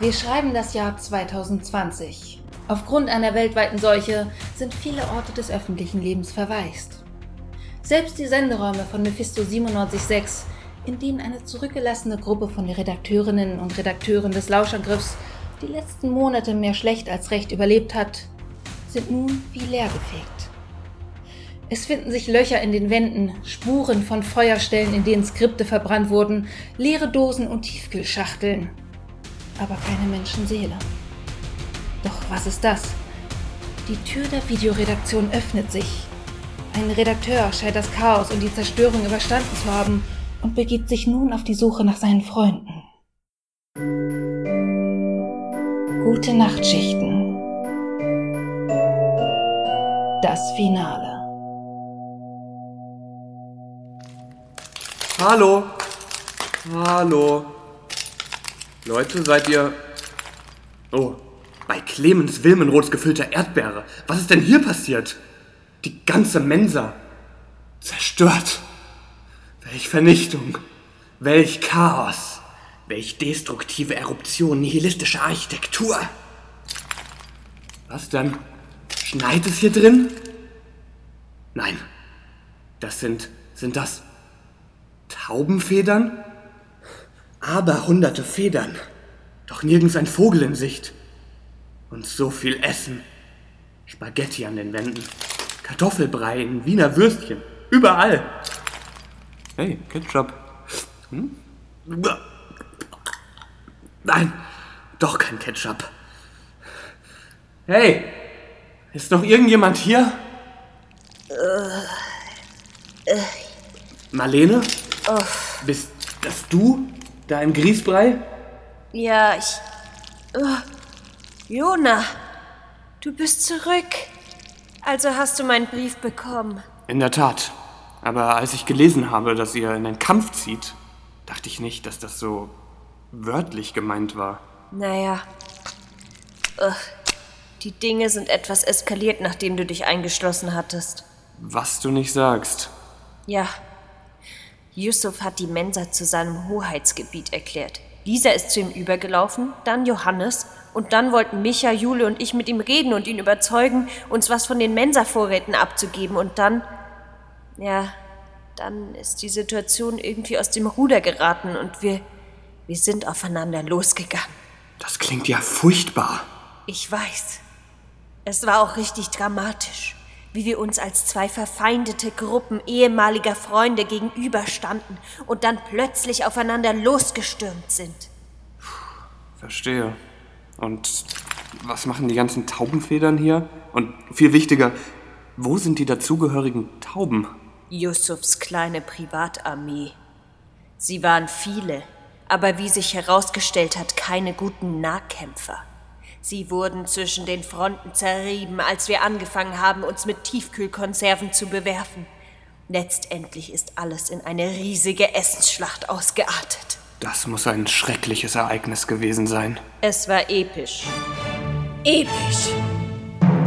Wir schreiben das Jahr 2020. Aufgrund einer weltweiten Seuche sind viele Orte des öffentlichen Lebens verwaist. Selbst die Senderäume von Mephisto 97.6, in denen eine zurückgelassene Gruppe von Redakteurinnen und Redakteuren des Lauschangriffs die letzten Monate mehr schlecht als recht überlebt hat, sind nun wie leergefegt. Es finden sich Löcher in den Wänden, Spuren von Feuerstellen, in denen Skripte verbrannt wurden, leere Dosen und Tiefkühlschachteln. Aber keine Menschenseele. Doch was ist das? Die Tür der Videoredaktion öffnet sich. Ein Redakteur scheint das Chaos und die Zerstörung überstanden zu haben und begibt sich nun auf die Suche nach seinen Freunden. Gute Nachtschichten. Das Finale. Hallo. Hallo. Leute, seid ihr. Oh, bei Clemens Wilmenroths gefüllter Erdbeere. Was ist denn hier passiert? Die ganze Mensa. Zerstört. Welch Vernichtung. Welch Chaos. Welch destruktive Eruption nihilistischer Architektur. Was denn? Schneit es hier drin? Nein. Das sind. sind das. Taubenfedern? Aber hunderte Federn. Doch nirgends ein Vogel in Sicht. Und so viel Essen. Spaghetti an den Wänden. Kartoffelbrei in Wiener Würstchen. Überall. Hey, Ketchup. Hm? Nein, doch kein Ketchup. Hey, ist noch irgendjemand hier? Äh, äh. Marlene? Oh. Bist das du? Da im Grießbrei? Ja, ich. Oh. Jona, du bist zurück. Also hast du meinen Brief bekommen. In der Tat. Aber als ich gelesen habe, dass ihr in den Kampf zieht, dachte ich nicht, dass das so wörtlich gemeint war. Naja. Ugh. Die Dinge sind etwas eskaliert, nachdem du dich eingeschlossen hattest. Was du nicht sagst. Ja, Yusuf hat die Mensa zu seinem Hoheitsgebiet erklärt. Lisa ist zu ihm übergelaufen, dann Johannes und dann wollten Micha, Jule und ich mit ihm reden und ihn überzeugen, uns was von den Mensa-Vorräten abzugeben und dann, ja, dann ist die Situation irgendwie aus dem Ruder geraten und wir, wir sind aufeinander losgegangen. Das klingt ja furchtbar. Ich weiß. Es war auch richtig dramatisch wie wir uns als zwei verfeindete Gruppen ehemaliger Freunde gegenüberstanden und dann plötzlich aufeinander losgestürmt sind. Verstehe. Und was machen die ganzen Taubenfedern hier? Und viel wichtiger, wo sind die dazugehörigen Tauben? Yusufs kleine Privatarmee. Sie waren viele, aber wie sich herausgestellt hat, keine guten Nahkämpfer. Sie wurden zwischen den Fronten zerrieben, als wir angefangen haben, uns mit Tiefkühlkonserven zu bewerfen. Letztendlich ist alles in eine riesige Essensschlacht ausgeartet. Das muss ein schreckliches Ereignis gewesen sein. Es war episch. Episch!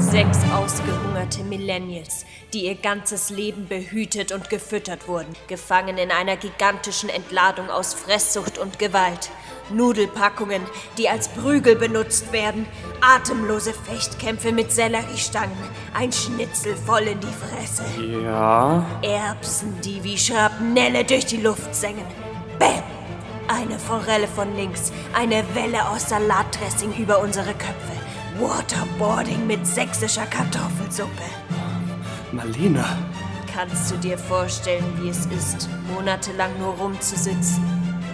Sechs ausgehungerte Millennials, die ihr ganzes Leben behütet und gefüttert wurden, gefangen in einer gigantischen Entladung aus Fresssucht und Gewalt. Nudelpackungen, die als Prügel benutzt werden, atemlose Fechtkämpfe mit Selleriestangen, ein Schnitzel voll in die Fresse. Ja. Erbsen, die wie Schrapnelle durch die Luft sengen. Bäm! Eine Forelle von links, eine Welle aus Salatdressing über unsere Köpfe. Waterboarding mit sächsischer Kartoffelsuppe. Marlene. Kannst du dir vorstellen, wie es ist, monatelang nur rumzusitzen,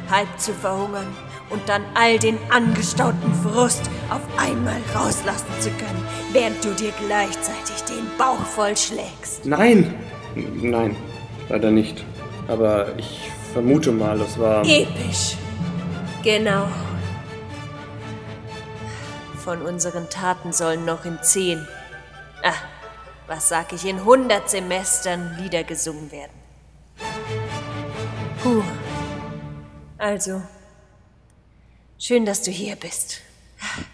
halb zu verhungern und dann all den angestauten Frust auf einmal rauslassen zu können, während du dir gleichzeitig den Bauch vollschlägst? Nein, nein, leider nicht. Aber ich vermute mal, es war. Episch. Genau. Von unseren Taten sollen noch in zehn, ah, was sag ich, in hundert Semestern Lieder gesungen werden. Puh. Also, schön, dass du hier bist.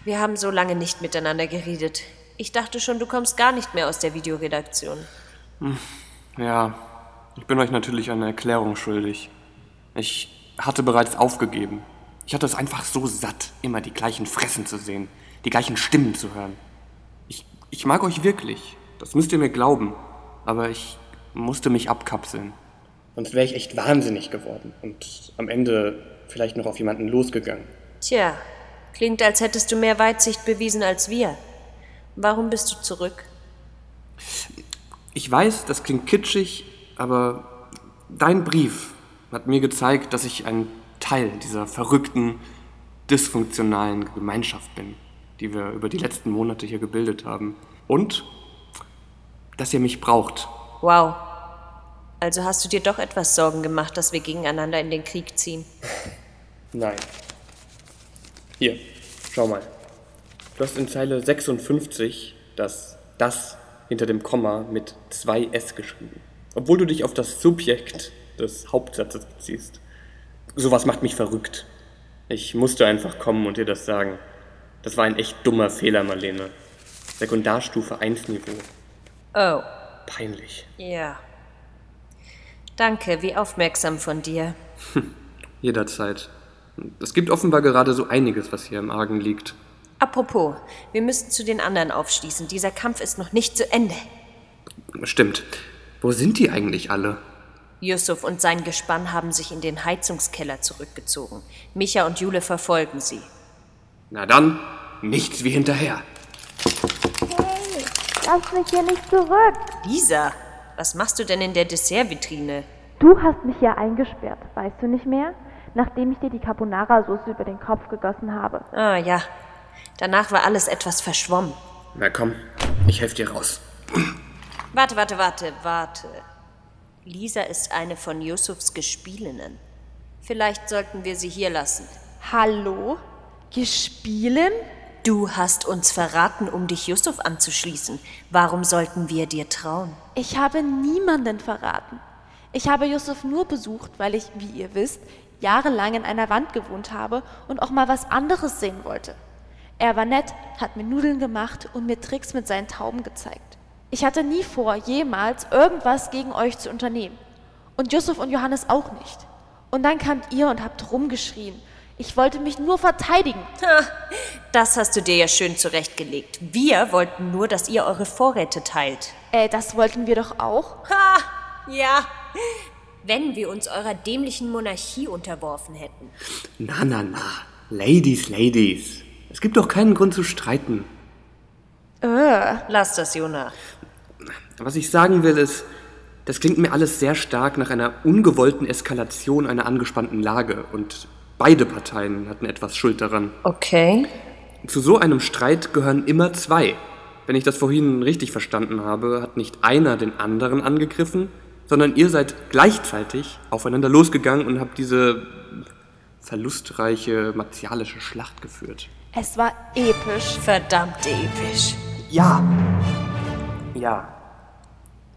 Wir haben so lange nicht miteinander geredet. Ich dachte schon, du kommst gar nicht mehr aus der Videoredaktion. Hm, ja, ich bin euch natürlich eine Erklärung schuldig. Ich hatte bereits aufgegeben. Ich hatte es einfach so satt, immer die gleichen Fressen zu sehen, die gleichen Stimmen zu hören. Ich, ich mag euch wirklich, das müsst ihr mir glauben, aber ich musste mich abkapseln. Sonst wäre ich echt wahnsinnig geworden und am Ende vielleicht noch auf jemanden losgegangen. Tja, klingt, als hättest du mehr Weitsicht bewiesen als wir. Warum bist du zurück? Ich weiß, das klingt kitschig, aber dein Brief hat mir gezeigt, dass ich ein Teil dieser verrückten, dysfunktionalen Gemeinschaft bin, die wir über die letzten Monate hier gebildet haben. Und dass ihr mich braucht. Wow. Also hast du dir doch etwas Sorgen gemacht, dass wir gegeneinander in den Krieg ziehen? Nein. Hier, schau mal. Du hast in Zeile 56 das das hinter dem Komma mit zwei S geschrieben. Obwohl du dich auf das Subjekt des Hauptsatzes beziehst. Sowas macht mich verrückt. Ich musste einfach kommen und dir das sagen. Das war ein echt dummer Fehler, Marlene. Sekundarstufe 1 Niveau. Oh. Peinlich. Ja. Danke, wie aufmerksam von dir. Jederzeit. Es gibt offenbar gerade so einiges, was hier im Argen liegt. Apropos, wir müssen zu den anderen aufschließen. Dieser Kampf ist noch nicht zu Ende. Stimmt. Wo sind die eigentlich alle? Yusuf und sein Gespann haben sich in den Heizungskeller zurückgezogen. Micha und Jule verfolgen sie. Na dann, nichts wie hinterher. Hey, lass mich hier nicht zurück. Lisa, was machst du denn in der Dessertvitrine? Du hast mich hier eingesperrt, weißt du nicht mehr? Nachdem ich dir die Carbonara-Soße über den Kopf gegossen habe. Ah ja, danach war alles etwas verschwommen. Na komm, ich helfe dir raus. Warte, warte, warte, warte. Lisa ist eine von Yusufs Gespielinnen. Vielleicht sollten wir sie hier lassen. Hallo? Gespielen? Du hast uns verraten, um dich Yusuf anzuschließen. Warum sollten wir dir trauen? Ich habe niemanden verraten. Ich habe Yusuf nur besucht, weil ich, wie ihr wisst, jahrelang in einer Wand gewohnt habe und auch mal was anderes sehen wollte. Er war nett, hat mir Nudeln gemacht und mir Tricks mit seinen Tauben gezeigt. Ich hatte nie vor, jemals irgendwas gegen euch zu unternehmen. Und Yusuf und Johannes auch nicht. Und dann kamt ihr und habt rumgeschrien. Ich wollte mich nur verteidigen. Das hast du dir ja schön zurechtgelegt. Wir wollten nur, dass ihr eure Vorräte teilt. Äh, das wollten wir doch auch. Ha, ja. Wenn wir uns eurer dämlichen Monarchie unterworfen hätten. Na, na, na. Ladies, Ladies. Es gibt doch keinen Grund zu streiten. Äh, Lass das, Jona. Was ich sagen will ist, das klingt mir alles sehr stark nach einer ungewollten Eskalation einer angespannten Lage und beide Parteien hatten etwas Schuld daran. Okay. Zu so einem Streit gehören immer zwei. Wenn ich das vorhin richtig verstanden habe, hat nicht einer den anderen angegriffen, sondern ihr seid gleichzeitig aufeinander losgegangen und habt diese verlustreiche martialische Schlacht geführt. es war episch. Verdammt episch. Ja. Ja.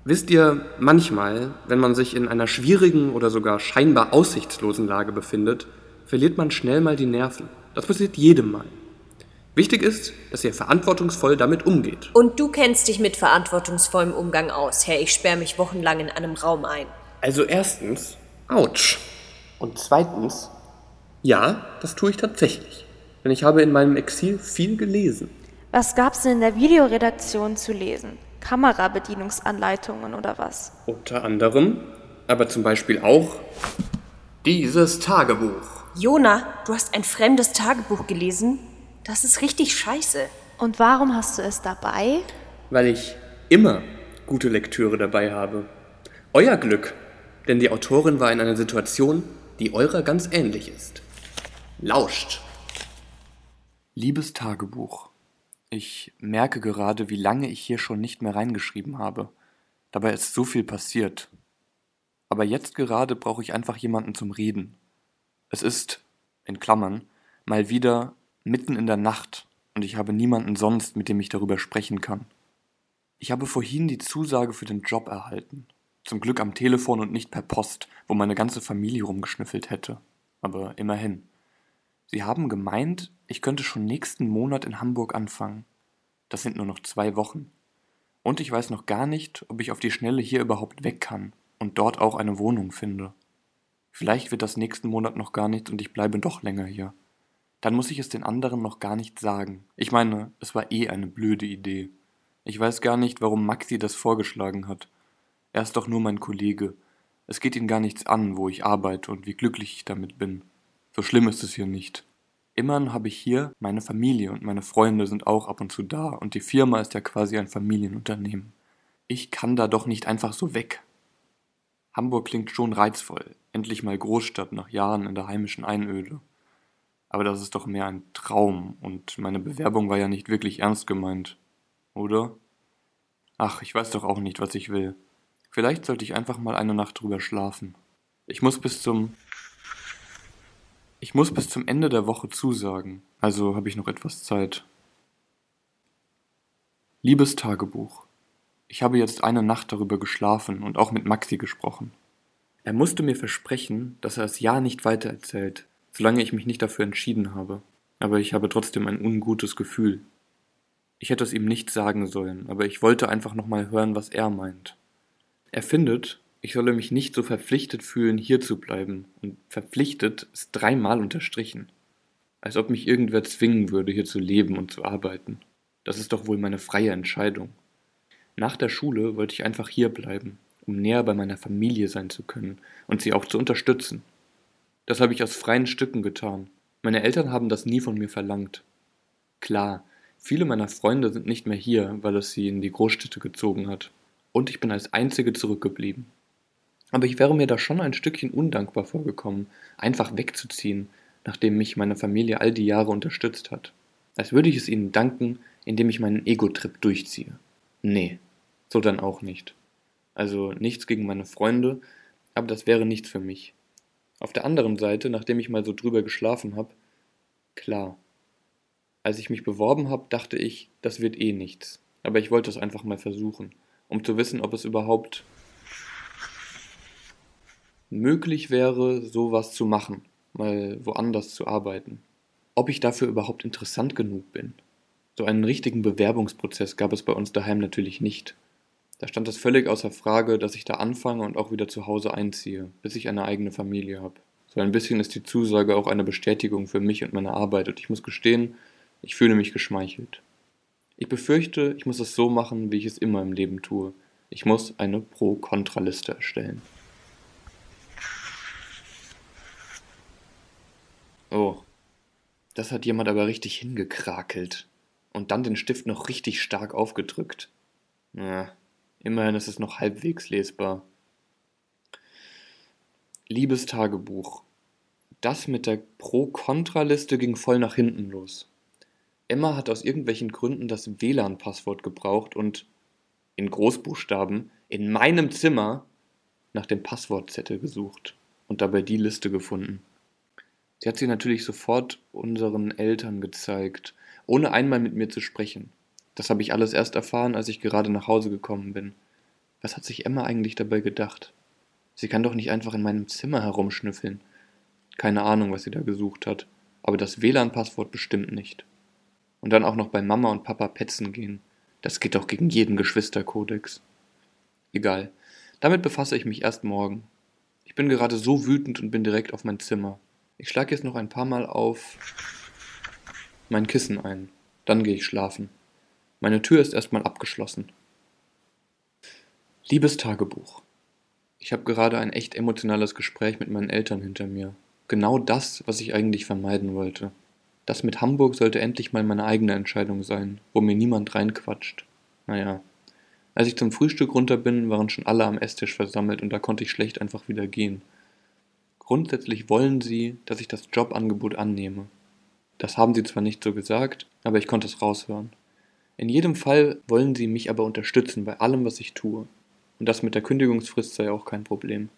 Wisst ihr, manchmal, wenn man sich in einer schwierigen oder sogar scheinbar aussichtslosen Lage befindet, verliert man schnell mal die Nerven. Das passiert jedem Mal. Wichtig ist, dass ihr verantwortungsvoll damit umgeht. Und du kennst dich mit verantwortungsvollem Umgang aus. Herr, ich sperre mich wochenlang in einem Raum ein. Also erstens, ouch. Und zweitens, ja, das tue ich tatsächlich. Denn ich habe in meinem Exil viel gelesen. Was gab's denn in der Videoredaktion zu lesen? Kamerabedienungsanleitungen oder was? Unter anderem, aber zum Beispiel auch dieses Tagebuch. Jona, du hast ein fremdes Tagebuch gelesen? Das ist richtig scheiße. Und warum hast du es dabei? Weil ich immer gute Lektüre dabei habe. Euer Glück, denn die Autorin war in einer Situation, die eurer ganz ähnlich ist. Lauscht. Liebes Tagebuch, ich merke gerade, wie lange ich hier schon nicht mehr reingeschrieben habe. Dabei ist so viel passiert. Aber jetzt gerade brauche ich einfach jemanden zum Reden. Es ist, in Klammern, mal wieder mitten in der Nacht und ich habe niemanden sonst, mit dem ich darüber sprechen kann. Ich habe vorhin die Zusage für den Job erhalten. Zum Glück am Telefon und nicht per Post, wo meine ganze Familie rumgeschnüffelt hätte. Aber immerhin. Sie haben gemeint, ich könnte schon nächsten Monat in Hamburg anfangen. Das sind nur noch zwei Wochen. Und ich weiß noch gar nicht, ob ich auf die Schnelle hier überhaupt weg kann und dort auch eine Wohnung finde. Vielleicht wird das nächsten Monat noch gar nichts und ich bleibe doch länger hier. Dann muss ich es den anderen noch gar nicht sagen. Ich meine, es war eh eine blöde Idee. Ich weiß gar nicht, warum Maxi das vorgeschlagen hat. Er ist doch nur mein Kollege. Es geht ihn gar nichts an, wo ich arbeite und wie glücklich ich damit bin. So schlimm ist es hier nicht. Immerhin habe ich hier meine Familie und meine Freunde sind auch ab und zu da und die Firma ist ja quasi ein Familienunternehmen. Ich kann da doch nicht einfach so weg. Hamburg klingt schon reizvoll. Endlich mal Großstadt nach Jahren in der heimischen Einöde. Aber das ist doch mehr ein Traum und meine Bewerbung war ja nicht wirklich ernst gemeint. Oder? Ach, ich weiß doch auch nicht, was ich will. Vielleicht sollte ich einfach mal eine Nacht drüber schlafen. Ich muss bis zum. Ich muss bis zum Ende der Woche zusagen, also habe ich noch etwas Zeit. Liebes Tagebuch. Ich habe jetzt eine Nacht darüber geschlafen und auch mit Maxi gesprochen. Er musste mir versprechen, dass er es ja nicht weitererzählt, solange ich mich nicht dafür entschieden habe. Aber ich habe trotzdem ein ungutes Gefühl. Ich hätte es ihm nicht sagen sollen, aber ich wollte einfach nochmal hören, was er meint. Er findet, ich solle mich nicht so verpflichtet fühlen, hier zu bleiben, und verpflichtet ist dreimal unterstrichen. Als ob mich irgendwer zwingen würde, hier zu leben und zu arbeiten. Das ist doch wohl meine freie Entscheidung. Nach der Schule wollte ich einfach hier bleiben, um näher bei meiner Familie sein zu können und sie auch zu unterstützen. Das habe ich aus freien Stücken getan. Meine Eltern haben das nie von mir verlangt. Klar, viele meiner Freunde sind nicht mehr hier, weil es sie in die Großstädte gezogen hat. Und ich bin als Einzige zurückgeblieben. Aber ich wäre mir da schon ein Stückchen undankbar vorgekommen, einfach wegzuziehen, nachdem mich meine Familie all die Jahre unterstützt hat. Als würde ich es ihnen danken, indem ich meinen Ego-Trip durchziehe. Nee, so dann auch nicht. Also nichts gegen meine Freunde, aber das wäre nichts für mich. Auf der anderen Seite, nachdem ich mal so drüber geschlafen habe, klar. Als ich mich beworben habe, dachte ich, das wird eh nichts. Aber ich wollte es einfach mal versuchen, um zu wissen, ob es überhaupt möglich wäre, sowas zu machen, mal woanders zu arbeiten. Ob ich dafür überhaupt interessant genug bin. So einen richtigen Bewerbungsprozess gab es bei uns daheim natürlich nicht. Da stand es völlig außer Frage, dass ich da anfange und auch wieder zu Hause einziehe, bis ich eine eigene Familie habe. So ein bisschen ist die Zusage auch eine Bestätigung für mich und meine Arbeit und ich muss gestehen, ich fühle mich geschmeichelt. Ich befürchte, ich muss es so machen, wie ich es immer im Leben tue. Ich muss eine Pro-Kontra-Liste erstellen. Oh, das hat jemand aber richtig hingekrakelt. Und dann den Stift noch richtig stark aufgedrückt. Ja, Immerhin ist es noch halbwegs lesbar. Liebes Tagebuch. Das mit der Pro-Kontra-Liste ging voll nach hinten los. Emma hat aus irgendwelchen Gründen das WLAN-Passwort gebraucht und in Großbuchstaben in meinem Zimmer nach dem Passwortzettel gesucht und dabei die Liste gefunden. Sie hat sie natürlich sofort unseren Eltern gezeigt, ohne einmal mit mir zu sprechen. Das habe ich alles erst erfahren, als ich gerade nach Hause gekommen bin. Was hat sich Emma eigentlich dabei gedacht? Sie kann doch nicht einfach in meinem Zimmer herumschnüffeln. Keine Ahnung, was sie da gesucht hat, aber das WLAN-Passwort bestimmt nicht. Und dann auch noch bei Mama und Papa petzen gehen. Das geht doch gegen jeden Geschwisterkodex. Egal. Damit befasse ich mich erst morgen. Ich bin gerade so wütend und bin direkt auf mein Zimmer. Ich schlage jetzt noch ein paar Mal auf mein Kissen ein. Dann gehe ich schlafen. Meine Tür ist erstmal abgeschlossen. Liebes Tagebuch. Ich habe gerade ein echt emotionales Gespräch mit meinen Eltern hinter mir. Genau das, was ich eigentlich vermeiden wollte. Das mit Hamburg sollte endlich mal meine eigene Entscheidung sein, wo mir niemand reinquatscht. Naja. Als ich zum Frühstück runter bin, waren schon alle am Esstisch versammelt und da konnte ich schlecht einfach wieder gehen. Grundsätzlich wollen sie, dass ich das Jobangebot annehme. Das haben sie zwar nicht so gesagt, aber ich konnte es raushören. In jedem Fall wollen sie mich aber unterstützen bei allem, was ich tue. Und das mit der Kündigungsfrist sei auch kein Problem.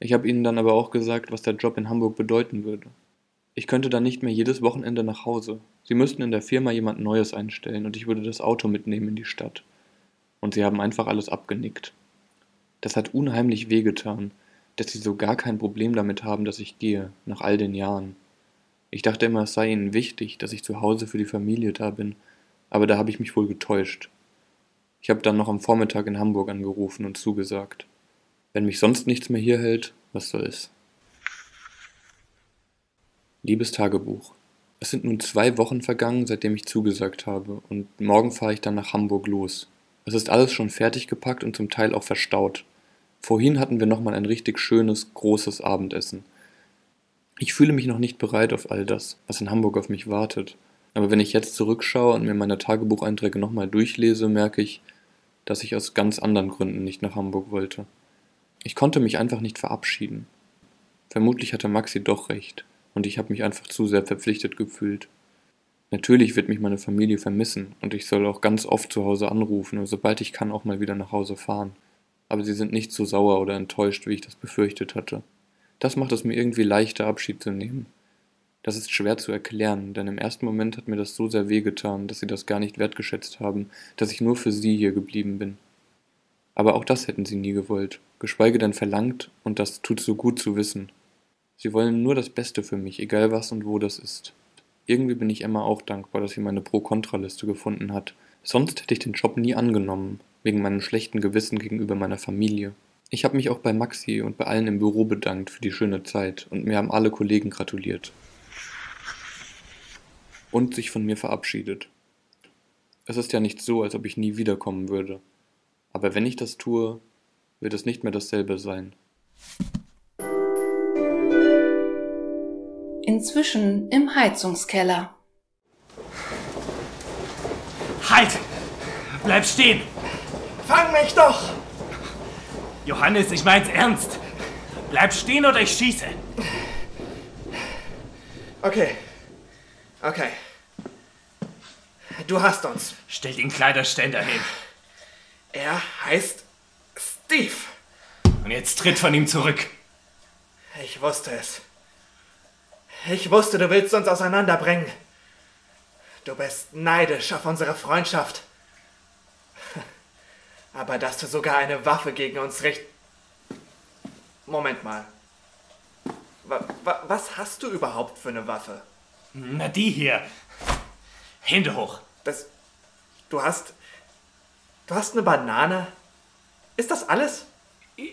Ich habe ihnen dann aber auch gesagt, was der Job in Hamburg bedeuten würde. Ich könnte dann nicht mehr jedes Wochenende nach Hause. Sie müssten in der Firma jemand Neues einstellen und ich würde das Auto mitnehmen in die Stadt. Und sie haben einfach alles abgenickt. Das hat unheimlich wehgetan, dass sie so gar kein Problem damit haben, dass ich gehe, nach all den Jahren. Ich dachte immer, es sei ihnen wichtig, dass ich zu Hause für die Familie da bin aber da habe ich mich wohl getäuscht. Ich habe dann noch am Vormittag in Hamburg angerufen und zugesagt. Wenn mich sonst nichts mehr hier hält, was soll es? Liebes Tagebuch. Es sind nun zwei Wochen vergangen, seitdem ich zugesagt habe, und morgen fahre ich dann nach Hamburg los. Es ist alles schon fertig gepackt und zum Teil auch verstaut. Vorhin hatten wir nochmal ein richtig schönes, großes Abendessen. Ich fühle mich noch nicht bereit auf all das, was in Hamburg auf mich wartet. Aber wenn ich jetzt zurückschaue und mir meine Tagebucheinträge nochmal durchlese, merke ich, dass ich aus ganz anderen Gründen nicht nach Hamburg wollte. Ich konnte mich einfach nicht verabschieden. Vermutlich hatte Maxi doch recht, und ich habe mich einfach zu sehr verpflichtet gefühlt. Natürlich wird mich meine Familie vermissen, und ich soll auch ganz oft zu Hause anrufen und sobald ich kann auch mal wieder nach Hause fahren. Aber sie sind nicht so sauer oder enttäuscht, wie ich das befürchtet hatte. Das macht es mir irgendwie leichter, Abschied zu nehmen. Das ist schwer zu erklären, denn im ersten Moment hat mir das so sehr wehgetan, dass sie das gar nicht wertgeschätzt haben, dass ich nur für sie hier geblieben bin. Aber auch das hätten sie nie gewollt, geschweige denn verlangt, und das tut so gut zu wissen. Sie wollen nur das Beste für mich, egal was und wo das ist. Irgendwie bin ich Emma auch dankbar, dass sie meine Pro-Kontra-Liste gefunden hat. Sonst hätte ich den Job nie angenommen, wegen meinem schlechten Gewissen gegenüber meiner Familie. Ich habe mich auch bei Maxi und bei allen im Büro bedankt für die schöne Zeit und mir haben alle Kollegen gratuliert. Und sich von mir verabschiedet. Es ist ja nicht so, als ob ich nie wiederkommen würde. Aber wenn ich das tue, wird es nicht mehr dasselbe sein. Inzwischen im Heizungskeller. Halt! Bleib stehen! Fang mich doch! Johannes, ich mein's ernst. Bleib stehen oder ich schieße. Okay. Okay. Du hast uns. Stell den Kleiderständer hin. Er heißt Steve. Und jetzt tritt von ihm zurück. Ich wusste es. Ich wusste, du willst uns auseinanderbringen. Du bist neidisch auf unsere Freundschaft. Aber dass du sogar eine Waffe gegen uns richt... Moment mal. Wa was hast du überhaupt für eine Waffe? Na, die hier. Hände hoch. Das... Du hast... Du hast eine Banane? Ist das alles?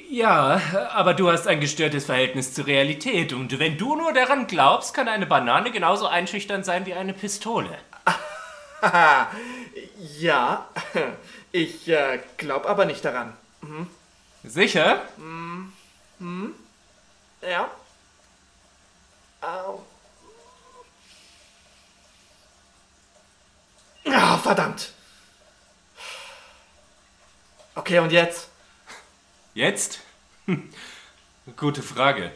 Ja, aber du hast ein gestörtes Verhältnis zur Realität. Und wenn du nur daran glaubst, kann eine Banane genauso einschüchternd sein wie eine Pistole. Ja. Ich äh, glaube aber nicht daran. Sicher? Ja. Au. Ah, verdammt. Okay, und jetzt? Jetzt? Hm, Gute Frage.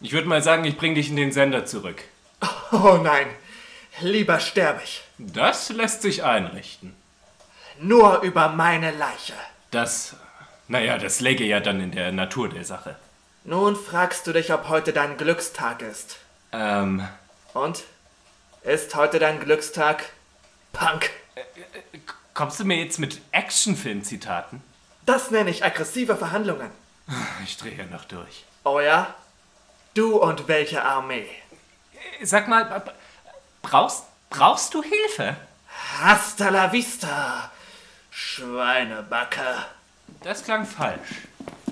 Ich würde mal sagen, ich bring dich in den Sender zurück. Oh nein. Lieber sterbe ich. Das lässt sich einrichten. Nur über meine Leiche. Das, naja, das läge ja dann in der Natur der Sache. Nun fragst du dich, ob heute dein Glückstag ist. Ähm, Und? Ist heute dein Glückstag? Punk. kommst du mir jetzt mit Actionfilm-Zitaten? Das nenne ich aggressive Verhandlungen. Ich drehe ja noch durch. Oh ja? Du und welche Armee? Sag mal, brauchst, brauchst du Hilfe? Hasta la vista, Schweinebacke. Das klang falsch.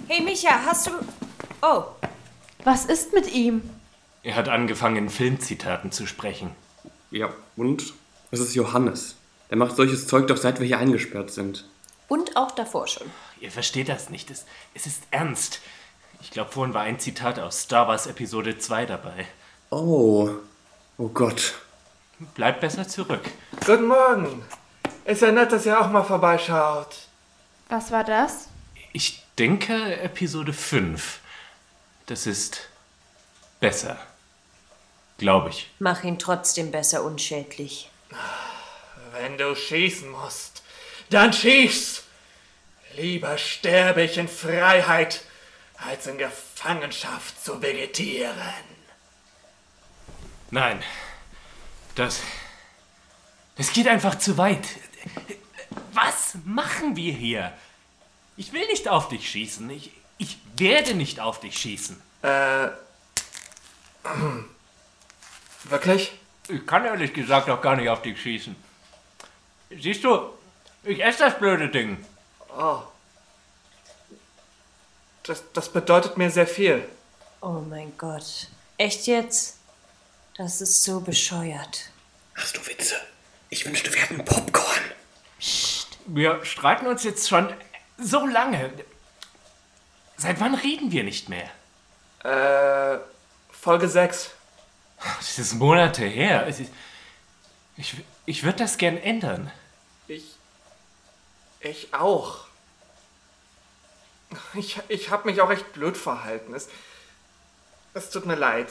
Hey Micha, hast du. Oh, Was ist mit ihm? Er hat angefangen, in Filmzitaten zu sprechen. Ja, und? Es ist Johannes. Der macht solches Zeug doch seit wir hier eingesperrt sind. und auch davor schon. Ihr versteht das nicht. Es, es ist ernst. Ich glaube, vorhin war ein Zitat aus Star Wars Episode 2 dabei. Oh. Oh Gott. Bleibt besser zurück. Guten Morgen. Ist ja nett, dass ihr auch mal vorbeischaut. Was war das? Ich denke Episode 5. Das ist besser. Glaube ich. Mach ihn trotzdem besser unschädlich. Wenn du schießen musst, dann schieß! Lieber sterbe ich in Freiheit, als in Gefangenschaft zu vegetieren. Nein. Das. Das geht einfach zu weit. Was machen wir hier? Ich will nicht auf dich schießen. Ich, ich werde nicht auf dich schießen. Wirklich? Ich kann ehrlich gesagt auch gar nicht auf dich schießen. Siehst du, ich esse das blöde Ding. Das, das bedeutet mir sehr viel. Oh mein Gott. Echt jetzt? Das ist so bescheuert. Hast du Witze? Ich wünschte, wir hätten Popcorn. Wir streiten uns jetzt schon so lange. Seit wann reden wir nicht mehr? Äh, Folge 6. Das ist Monate her. Ist- Ich, ich würde das gern ändern. Ich. Ich auch. Ich, ich habe mich auch echt blöd verhalten. Es, es tut mir leid.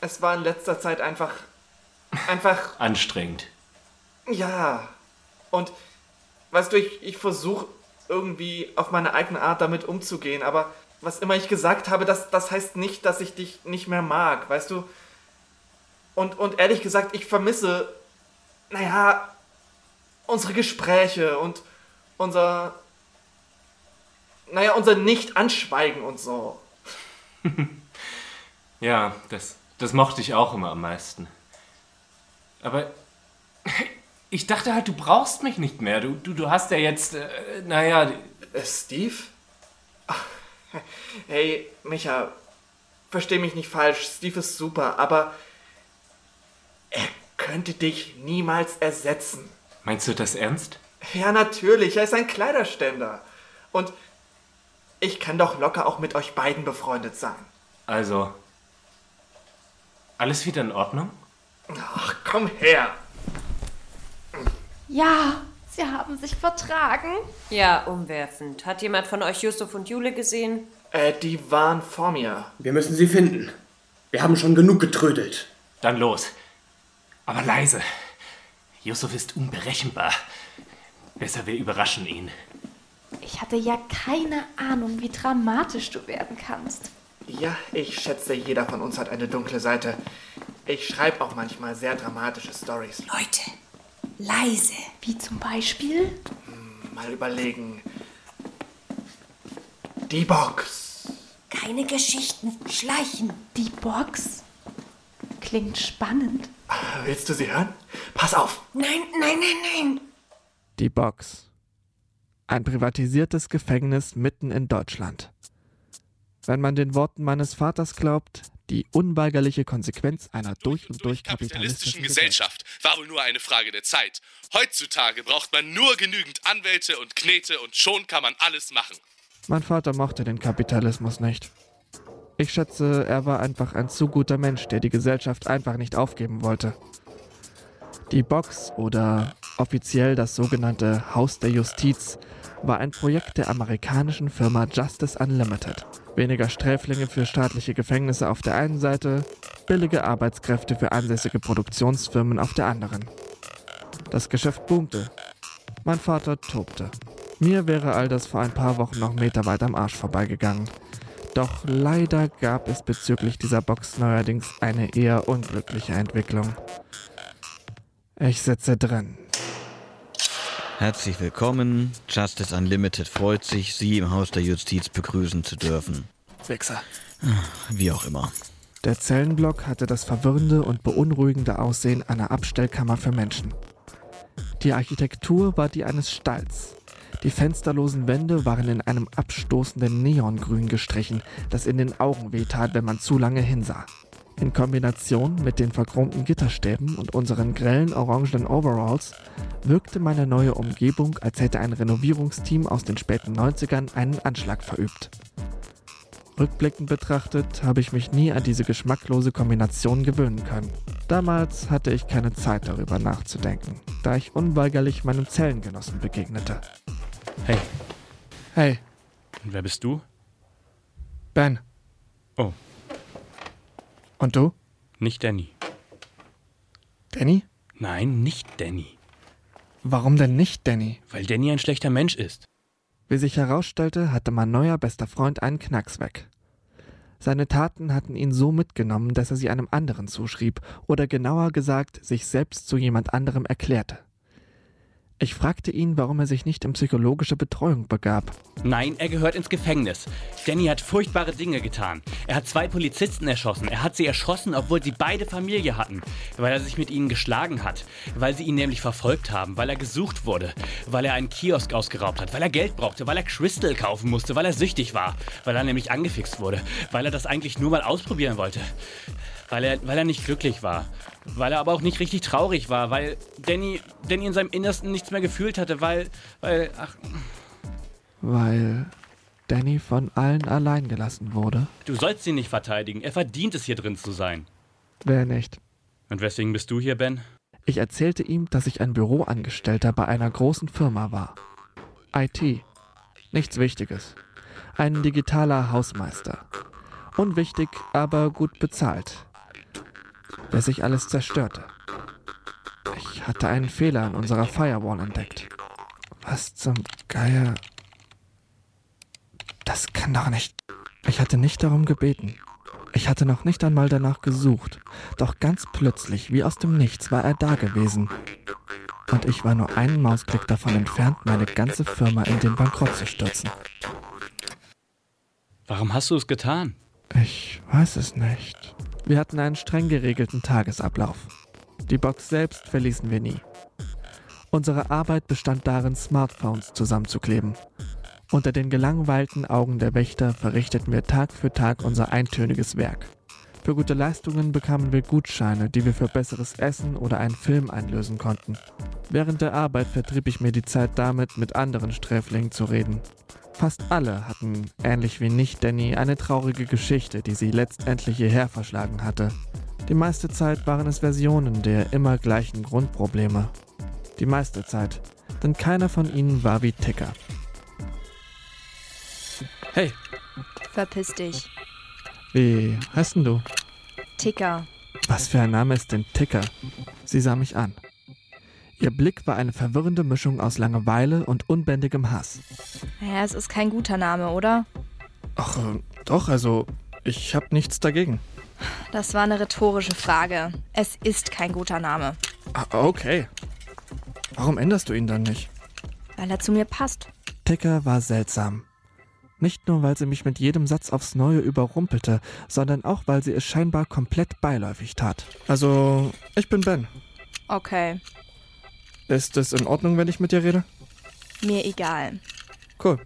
Es war in letzter Zeit einfach. Einfach. Anstrengend. Ja. Und weißt du, ich, ich versuche irgendwie auf meine eigene Art damit umzugehen, aber was immer ich gesagt habe, das, das heißt nicht, dass ich dich nicht mehr mag, weißt du? Und, und ehrlich gesagt, ich vermisse, naja, unsere Gespräche und unser, naja, unser Nicht-Anschweigen und so. Ja, das, das mochte ich auch immer am meisten. Aber ich dachte halt, du brauchst mich nicht mehr. Du, du, du hast ja jetzt, äh, naja, Äh, Steve? Ach, Hey, Micha, versteh mich nicht falsch, Steve ist super, aber er könnte dich niemals ersetzen. meinst du das ernst? Ja, natürlich, er ist ein Kleiderständer. Und ich kann doch locker auch mit euch beiden befreundet sein. Also, alles wieder in Ordnung? Ach, komm her. Ja, sie haben sich vertragen. Ja, umwerfend. Hat jemand von euch Yusuf und Jule gesehen? Äh, die waren vor mir. Wir müssen sie finden. Wir haben schon genug getrödelt. Dann los. Aber leise. Yusuf ist unberechenbar. Besser wir überraschen ihn. Ich hatte ja keine Ahnung, wie dramatisch du werden kannst. Ja, ich schätze, jeder von uns hat eine dunkle Seite. Ich schreibe auch manchmal sehr dramatische Stories. Leute, leise. Wie zum Beispiel? Mal überlegen. Die Box. Keine Geschichten. Schleichen. Die Box? Klingt spannend. Willst du sie hören? Pass auf. Nein, nein, nein, nein. Die Box. Ein privatisiertes Gefängnis mitten in Deutschland. Wenn man den Worten meines Vaters glaubt, die unweigerliche Konsequenz einer durch und durch kapitalistischen kapitalistischen Gesellschaft war wohl nur eine Frage der Zeit. Heutzutage braucht man nur genügend Anwälte und Knete und schon kann man alles machen. Mein Vater mochte den Kapitalismus nicht. Ich schätze, er war einfach ein zu guter Mensch, der die Gesellschaft einfach nicht aufgeben wollte. Die Box oder offiziell das sogenannte Haus der Justiz war ein Projekt der amerikanischen Firma Justice Unlimited. Weniger Sträflinge für staatliche Gefängnisse auf der einen Seite, billige Arbeitskräfte für ansässige Produktionsfirmen auf der anderen. Das Geschäft boomte. Mein Vater tobte. Mir wäre all das vor ein paar Wochen noch meterweit am Arsch vorbeigegangen. Doch leider gab es bezüglich dieser Box neuerdings eine eher unglückliche Entwicklung. Ich sitze drin. Herzlich willkommen. Justice Unlimited freut sich, Sie im Haus der Justiz begrüßen zu dürfen. Wichser. Wie auch immer. Der Zellenblock hatte das verwirrende und beunruhigende Aussehen einer Abstellkammer für Menschen. Die Architektur war die eines Stalls. Die fensterlosen Wände waren in einem abstoßenden Neongrün gestrichen, das in den Augen wehtat, wenn man zu lange hinsah. In Kombination mit den verchromten Gitterstäben und unseren grellen orangenen Overalls wirkte meine neue Umgebung, als hätte ein Renovierungsteam aus den späten 90ern einen Anschlag verübt. Rückblickend betrachtet habe ich mich nie an diese geschmacklose Kombination gewöhnen können. Damals hatte ich keine Zeit darüber nachzudenken, da ich unweigerlich meinem Zellengenossen begegnete. Hey, Hey, und wer bist du? Ben. Oh. Und du? Nicht Danny. Danny? Nein, nicht Danny. Warum denn nicht Danny? Weil Danny ein schlechter Mensch ist. Wie sich herausstellte, hatte mein neuer bester Freund einen Knacks weg. Seine Taten hatten ihn so mitgenommen, dass er sie einem anderen zuschrieb oder genauer gesagt sich selbst zu jemand anderem erklärte. Ich fragte ihn, warum er sich nicht in psychologische Betreuung begab. Nein, er gehört ins Gefängnis. Danny hat furchtbare Dinge getan. Er hat zwei Polizisten erschossen. Er hat sie erschossen, obwohl sie beide Familie hatten. Weil er sich mit ihnen geschlagen hat. Weil sie ihn nämlich verfolgt haben. Weil er gesucht wurde. Weil er einen Kiosk ausgeraubt hat. Weil er Geld brauchte. Weil er Crystal kaufen musste. Weil er süchtig war. Weil er nämlich angefixt wurde. Weil er das eigentlich nur mal ausprobieren wollte. Weil er, weil er nicht glücklich war. Weil er aber auch nicht richtig traurig war. Weil Danny, Danny in seinem Innersten nichts mehr gefühlt hatte. Weil, weil, ach, Weil Danny von allen allein gelassen wurde. du sollst ihn nicht verteidigen. Er verdient es, hier drin zu sein. Wer nicht? Und weswegen bist du hier, Ben? Ich erzählte ihm, dass ich ein Büroangestellter bei einer großen Firma war. IT. Nichts Wichtiges. Ein digitaler Hausmeister. Unwichtig, aber gut bezahlt. Wer sich alles zerstörte. Ich hatte einen Fehler in unserer Firewall entdeckt. Was zum Geier. Das kann doch nicht. Ich hatte nicht darum gebeten. Ich hatte noch nicht einmal danach gesucht, doch ganz plötzlich, wie aus dem Nichts, war er da gewesen. Und ich war nur einen Mausklick davon entfernt, meine ganze Firma in den Bankrott zu stürzen. Warum hast du es getan? Ich weiß es nicht. Wir hatten einen streng geregelten Tagesablauf. Die Box selbst verließen wir nie. Unsere Arbeit bestand darin, Smartphones zusammenzukleben. Unter den gelangweilten Augen der Wächter verrichteten wir Tag für Tag unser eintöniges Werk. Für gute Leistungen bekamen wir Gutscheine, die wir für besseres Essen oder einen Film einlösen konnten. Während der Arbeit vertrieb ich mir die Zeit damit, mit anderen Sträflingen zu reden. Fast alle hatten, ähnlich wie nicht Danny, eine traurige Geschichte, die sie letztendlich hierher verschlagen hatte. Die meiste Zeit waren es Versionen der immer gleichen Grundprobleme. Die meiste Zeit, denn keiner von ihnen war wie Ticker. Hey, Verpiss dich. Wie heißt denn du? Ticker. Was für ein Name ist denn Ticker? Sie sah mich an. Ihr Blick war eine verwirrende Mischung aus Langeweile und unbändigem Hass. Naja, es ist kein guter Name, oder? Ach, äh, doch, also, ich hab nichts dagegen. Das war eine rhetorische Frage. Es ist kein guter Name, Ah, okay. Warum änderst du ihn dann nicht? weil er zu mir passt. Ticker war seltsam. Nicht nur, weil sie mich mit jedem Satz aufs Neue überrumpelte, sondern auch, weil sie es scheinbar komplett beiläufig tat. Also, ich bin Ben. Okay, Ist es in Ordnung, wenn ich mit dir rede? mir egal. Cool.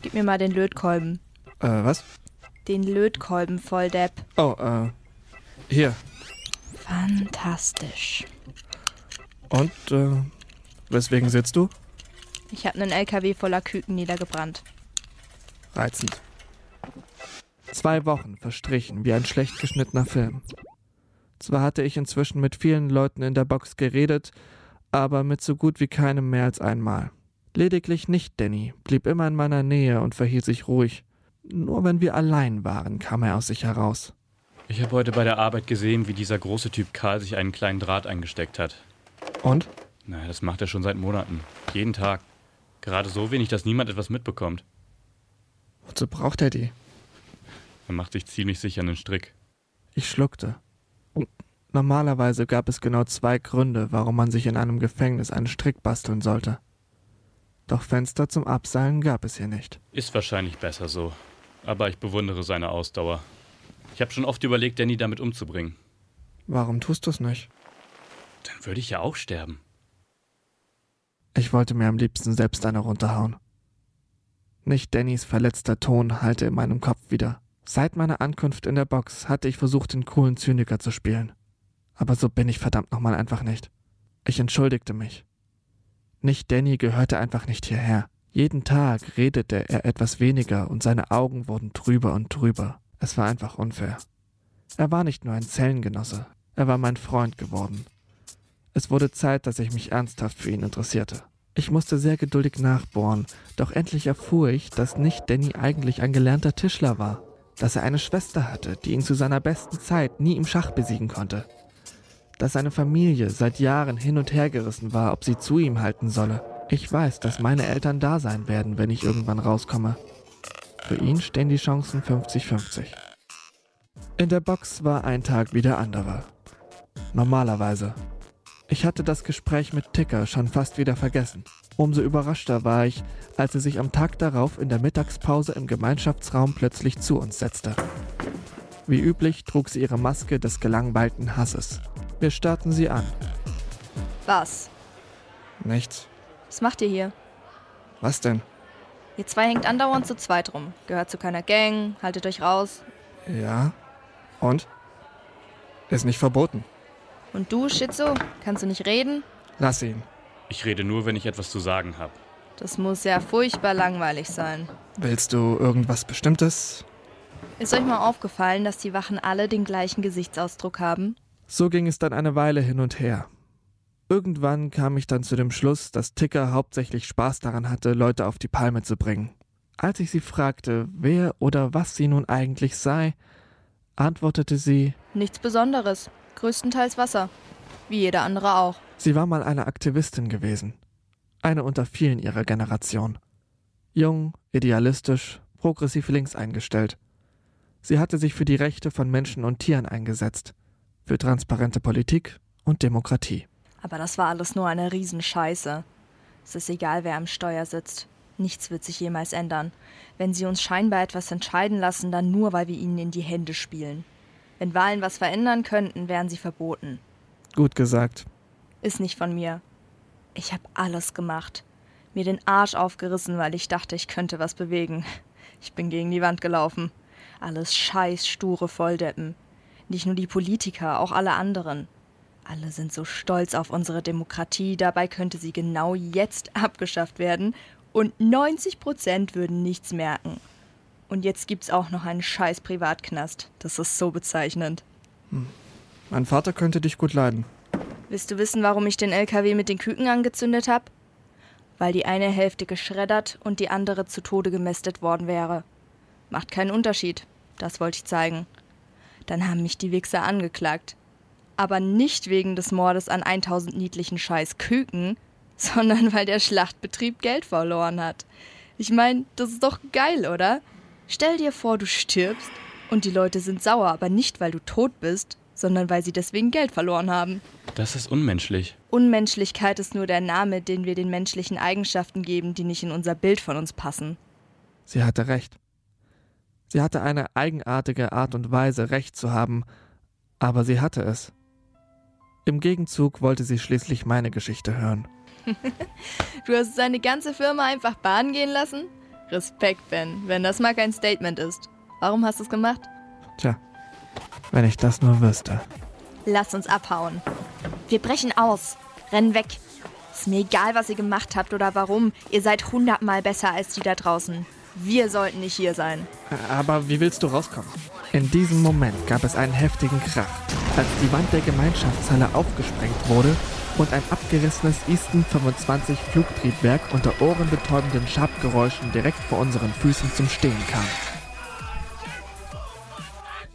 Gib mir mal den Lötkolben. Äh, was? Den Lötkolben, Volldepp. Oh, äh, hier. Fantastisch. Und, äh, weswegen sitzt du? Ich habe einen LKW voller Küken niedergebrannt. Reizend. Zwei Wochen verstrichen wie ein schlecht geschnittener Film. Zwar hatte ich inzwischen mit vielen Leuten in der Box geredet, aber mit so gut wie keinem mehr als einmal. Lediglich nicht Danny blieb immer in meiner Nähe und verhielt sich ruhig. Nur wenn wir allein waren, kam er aus sich heraus. ich habe heute bei der Arbeit gesehen, wie dieser große Typ Karl sich einen kleinen Draht eingesteckt hat. Und? Na, das macht er schon seit Monaten. Jeden Tag. Gerade so wenig, dass niemand etwas mitbekommt. Wozu braucht er die? Er macht sich ziemlich sicher einen Strick. Ich schluckte. Normalerweise gab es genau zwei Gründe, warum man sich in einem Gefängnis einen Strick basteln sollte. Doch Fenster zum Abseilen gab es hier nicht. Ist wahrscheinlich besser so. Aber ich bewundere seine Ausdauer. Ich habe schon oft überlegt, Danny damit umzubringen. Warum tust du es nicht? Dann würde ich ja auch sterben. Ich wollte mir am liebsten selbst eine runterhauen. Nicht Dannys verletzter Ton hallte in meinem Kopf wieder. Seit meiner Ankunft in der Box hatte ich versucht, den coolen Zyniker zu spielen. Aber so bin ich verdammt nochmal einfach nicht. Ich entschuldigte mich. Nicht Danny gehörte einfach nicht hierher. Jeden Tag redete er etwas weniger und seine Augen wurden trüber und trüber. Es war einfach unfair. Er war nicht nur ein Zellengenosse, er war mein Freund geworden. Es wurde Zeit, dass ich mich ernsthaft für ihn interessierte. Ich musste sehr geduldig nachbohren, doch endlich erfuhr ich, dass nicht Danny eigentlich ein gelernter Tischler war, dass er eine Schwester hatte, die ihn zu seiner besten Zeit nie im Schach besiegen konnte, dass seine Familie seit Jahren hin und her gerissen war, ob sie zu ihm halten solle. Ich weiß, dass meine Eltern da sein werden, wenn ich irgendwann rauskomme. Für ihn stehen die Chancen 50-50. In der Box war ein Tag wie der andere. Normalerweise. Ich hatte das Gespräch mit Ticker schon fast wieder vergessen. Umso überraschter war ich, als sie sich am Tag darauf in der Mittagspause im Gemeinschaftsraum plötzlich zu uns setzte. Wie üblich trug sie ihre Maske des gelangweilten Hasses. Wir starrten sie an. Was? Nichts. Was macht ihr hier? Was denn? Ihr zwei hängt andauernd zu zweit rum. Gehört zu keiner Gang, haltet euch raus. Ja. Und? Ist nicht verboten. Und du, Schizo, kannst du nicht reden? Lass ihn. Ich rede nur, wenn ich etwas zu sagen habe. Das muss ja furchtbar langweilig sein. Willst du irgendwas Bestimmtes? Ist euch mal aufgefallen, dass die Wachen alle den gleichen Gesichtsausdruck haben? So ging es dann eine Weile hin und her. Irgendwann kam ich dann zu dem Schluss, dass Ticker hauptsächlich Spaß daran hatte, Leute auf die Palme zu bringen. Als ich sie fragte, wer oder was sie nun eigentlich sei, antwortete sie, Nichts Besonderes. Größtenteils Wasser. Wie jeder andere auch. sie war mal eine Aktivistin gewesen. Eine unter vielen ihrer Generation. Jung, idealistisch, progressiv links eingestellt. Sie hatte sich für die Rechte von Menschen und Tieren eingesetzt, für transparente Politik und Demokratie. Aber das war alles nur eine Riesenscheiße. Es ist egal, wer am Steuer sitzt. Nichts wird sich jemals ändern. Wenn sie uns scheinbar etwas entscheiden lassen, dann nur, weil wir ihnen in die Hände spielen. Wenn Wahlen was verändern könnten, wären sie verboten. Gut gesagt. Ist nicht von mir. Ich habe alles gemacht. Mir den Arsch aufgerissen, weil ich dachte, ich könnte was bewegen. Ich bin gegen die Wand gelaufen. Alles scheiß sture Volldeppen. Nicht nur die Politiker, auch alle anderen. Alle sind so stolz auf unsere Demokratie, dabei könnte sie genau jetzt abgeschafft werden und 90 Prozent würden nichts merken. Und jetzt gibt's auch noch einen scheiß Privatknast. Das ist so bezeichnend. Mein Vater könnte dich gut leiden. Willst du wissen, warum ich den LKW mit den Küken angezündet habe? Weil die eine Hälfte geschreddert und die andere zu Tode gemästet worden wäre. Macht keinen Unterschied. Das wollte ich zeigen. Dann haben mich die Wichser angeklagt. Aber nicht wegen des Mordes an 1000 niedlichen scheiß Küken, sondern weil der Schlachtbetrieb Geld verloren hat. Ich meine, das ist doch geil, oder? Stell dir vor, du stirbst und die Leute sind sauer, aber nicht, weil du tot bist, sondern weil sie deswegen Geld verloren haben. Das ist unmenschlich. Unmenschlichkeit ist nur der Name, den wir den menschlichen Eigenschaften geben, die nicht in unser Bild von uns passen. Sie hatte recht. Sie hatte eine eigenartige Art und Weise, Recht zu haben, aber sie hatte es. Im Gegenzug wollte sie schließlich meine Geschichte hören. Du hast seine ganze Firma einfach Bahn gehen lassen? Respekt, Ben, wenn das mal kein Statement ist. Warum hast du es gemacht? Tja, wenn ich das nur wüsste. Lass uns abhauen. Wir brechen aus. Rennen weg. Ist mir egal, was ihr gemacht habt oder warum. Ihr seid hundertmal besser als die da draußen. Wir sollten nicht hier sein. Aber wie willst du rauskommen? In diesem Moment gab es einen heftigen Krach, als die Wand der Gemeinschaftshalle aufgesprengt wurde und ein abgerissenes Easton 25 Flugtriebwerk unter ohrenbetäubenden Schabgeräuschen direkt vor unseren Füßen zum Stehen kam.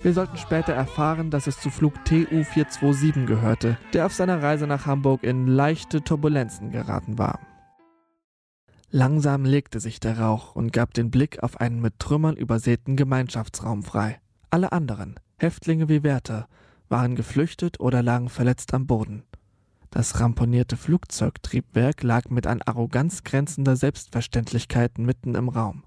Wir sollten später erfahren, dass es zu Flug TU-427 gehörte, der auf seiner Reise nach Hamburg in leichte Turbulenzen geraten war. Langsam legte sich der Rauch und gab den Blick auf einen mit Trümmern übersäten Gemeinschaftsraum frei. Alle anderen, Häftlinge wie Wärter, waren geflüchtet oder lagen verletzt am Boden. Das ramponierte Flugzeugtriebwerk lag mit an Arroganz grenzender Selbstverständlichkeit mitten im Raum.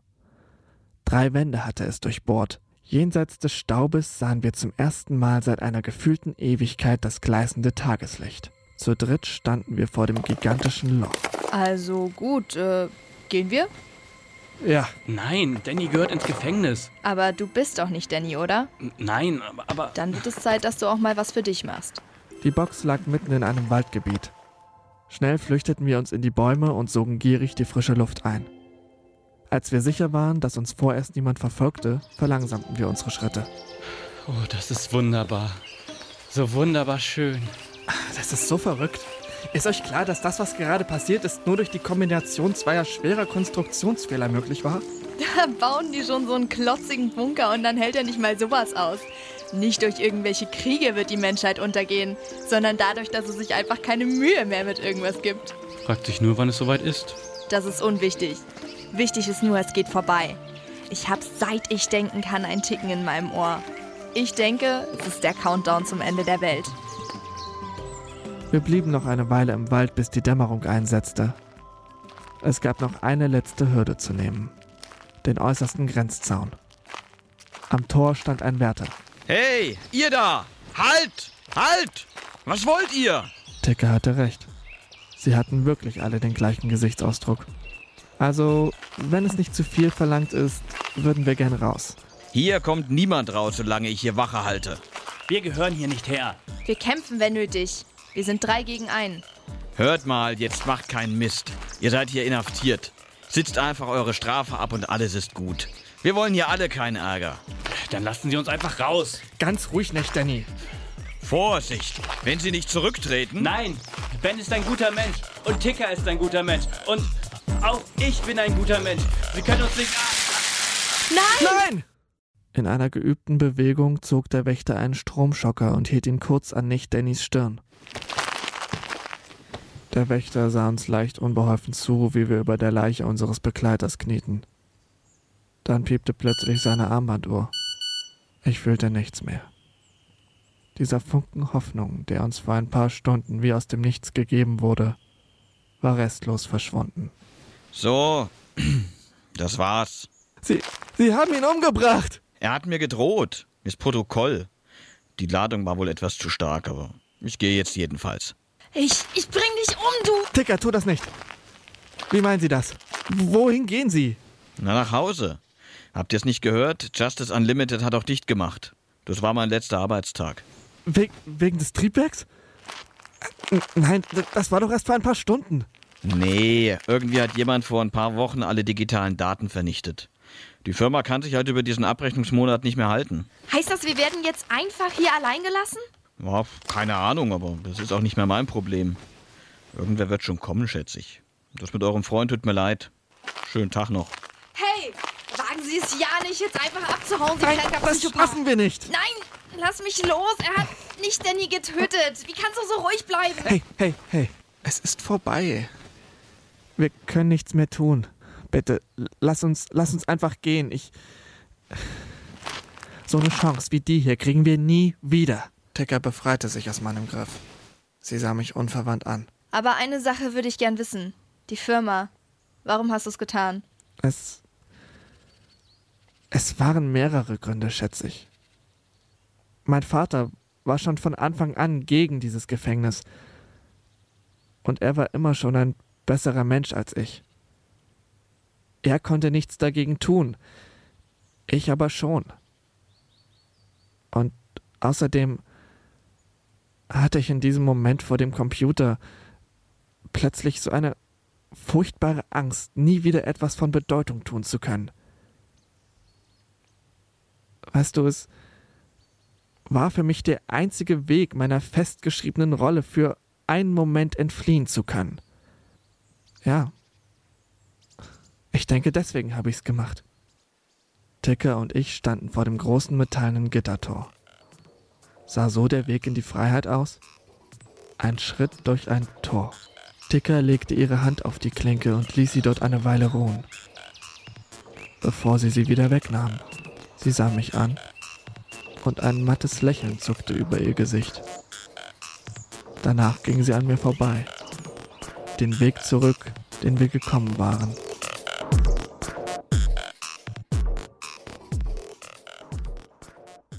Drei Wände hatte es durchbohrt. Jenseits des Staubes sahen wir zum ersten Mal seit einer gefühlten Ewigkeit das gleißende Tageslicht. Zu dritt standen wir vor dem gigantischen Loch. Also gut, äh, gehen wir? Ja, Nein, Danny gehört ins Gefängnis. Aber du bist doch nicht Danny, oder? N- Nein, aber, aber Dann wird es Zeit, dass du auch mal was für dich machst. die Box lag mitten in einem Waldgebiet. Schnell flüchteten wir uns in die Bäume und sogen gierig die frische Luft ein. Als wir sicher waren, dass uns vorerst niemand verfolgte, verlangsamten wir unsere Schritte. oh, das ist wunderbar. So wunderbar schön. Das ist so verrückt. Ist euch klar, dass das, was gerade passiert ist, nur durch die Kombination zweier schwerer Konstruktionsfehler möglich war? Da bauen die schon so einen klotzigen Bunker und dann hält er nicht mal sowas aus. Nicht durch irgendwelche Kriege wird die Menschheit untergehen, sondern dadurch, dass es sich einfach keine Mühe mehr mit irgendwas gibt. Fragt sich nur, wann es soweit ist. Das ist unwichtig. Wichtig ist nur, es geht vorbei. Ich habe seit ich denken kann ein Ticken in meinem Ohr. Ich denke, es ist der Countdown zum Ende der Welt. Wir blieben noch eine Weile im Wald, bis die Dämmerung einsetzte. Es gab noch eine letzte Hürde zu nehmen. Den äußersten Grenzzaun. Am Tor stand ein Wärter. Hey, ihr da! Halt! Halt! Was wollt ihr? Ticker hatte recht. Sie hatten wirklich alle den gleichen Gesichtsausdruck. Also, wenn es nicht zu viel verlangt ist, würden wir gern raus. Hier kommt niemand raus, solange ich hier Wache halte. Wir gehören hier nicht her. Wir kämpfen, wenn nötig. Wir sind drei gegen einen. Hört mal, jetzt macht keinen Mist. Ihr seid hier inhaftiert. Sitzt einfach eure Strafe ab und alles ist gut. Wir wollen hier alle keinen Ärger. Dann lassen Sie uns einfach raus. Ganz ruhig nicht, Danny. Vorsicht, wenn Sie nicht zurücktreten. Nein, Ben ist ein guter Mensch und Ticker ist ein guter Mensch und auch ich bin ein guter Mensch. Sie können uns nicht. Nein! Nein! In einer geübten Bewegung zog der Wächter einen Stromschocker und hielt ihn kurz an nicht Dannys Stirn. Der Wächter sah uns leicht unbeholfen zu, wie wir über der Leiche unseres Begleiters knieten. Dann piepte plötzlich seine Armbanduhr. Ich fühlte nichts mehr. Dieser Funken Hoffnung, der uns vor ein paar Stunden wie aus dem Nichts gegeben wurde, war restlos verschwunden. So, das war's. Sie, Sie haben ihn umgebracht! Er hat mir gedroht. Ist Protokoll. Die Ladung war wohl etwas zu stark, aber ich gehe jetzt jedenfalls. Ich, ich bring dich um, du! Ticker, tu das nicht! Wie meinen Sie das? Wohin gehen Sie? Na, nach Hause. Habt ihr es nicht gehört? Justice Unlimited hat auch dicht gemacht. Das war mein letzter Arbeitstag. We wegen des Triebwerks? Nein, das war doch erst vor ein paar Stunden. Nee, irgendwie hat jemand vor ein paar Wochen alle digitalen Daten vernichtet. Die Firma kann sich halt über diesen Abrechnungsmonat nicht mehr halten. Heißt das, wir werden jetzt einfach hier allein gelassen? Ja, keine Ahnung, aber das ist auch nicht mehr mein Problem. Irgendwer wird schon kommen, schätze ich. Das mit eurem Freund tut mir leid. Schönen Tag noch. Hey, wagen Sie es ja nicht, jetzt einfach abzuhauen, Sie Nein, das schaffen wir nicht. Nein, lass mich los. Er hat nicht Danny getötet. Wie kannst du so ruhig bleiben? Hey, hey, hey, es ist vorbei. Wir können nichts mehr tun. Bitte, lass uns, lass uns einfach gehen. Ich. So eine Chance wie die hier kriegen wir nie wieder. Ticker befreite sich aus meinem Griff. Sie sah mich unverwandt an. Aber eine Sache würde ich gern wissen. Die Firma. Warum hast du es getan? Es. Es waren mehrere Gründe, schätze ich. Mein Vater war schon von Anfang an gegen dieses Gefängnis. Und er war immer schon ein besserer Mensch als ich. Er konnte nichts dagegen tun. Ich aber schon. Und außerdem hatte ich in diesem Moment vor dem Computer plötzlich so eine furchtbare Angst, nie wieder etwas von Bedeutung tun zu können. Weißt du, es war für mich der einzige Weg meiner festgeschriebenen Rolle für einen Moment entfliehen zu können. Ja. Ich denke, deswegen habe ich's gemacht. Ticker und ich standen vor dem großen metallenen Gittertor. Sah so der Weg in die Freiheit aus? Ein Schritt durch ein Tor. Ticker legte ihre Hand auf die Klinke und ließ sie dort eine Weile ruhen, bevor sie sie wieder wegnahm. Sie sah mich an und ein mattes Lächeln zuckte über ihr Gesicht. Danach ging sie an mir vorbei, den Weg zurück, den wir gekommen waren.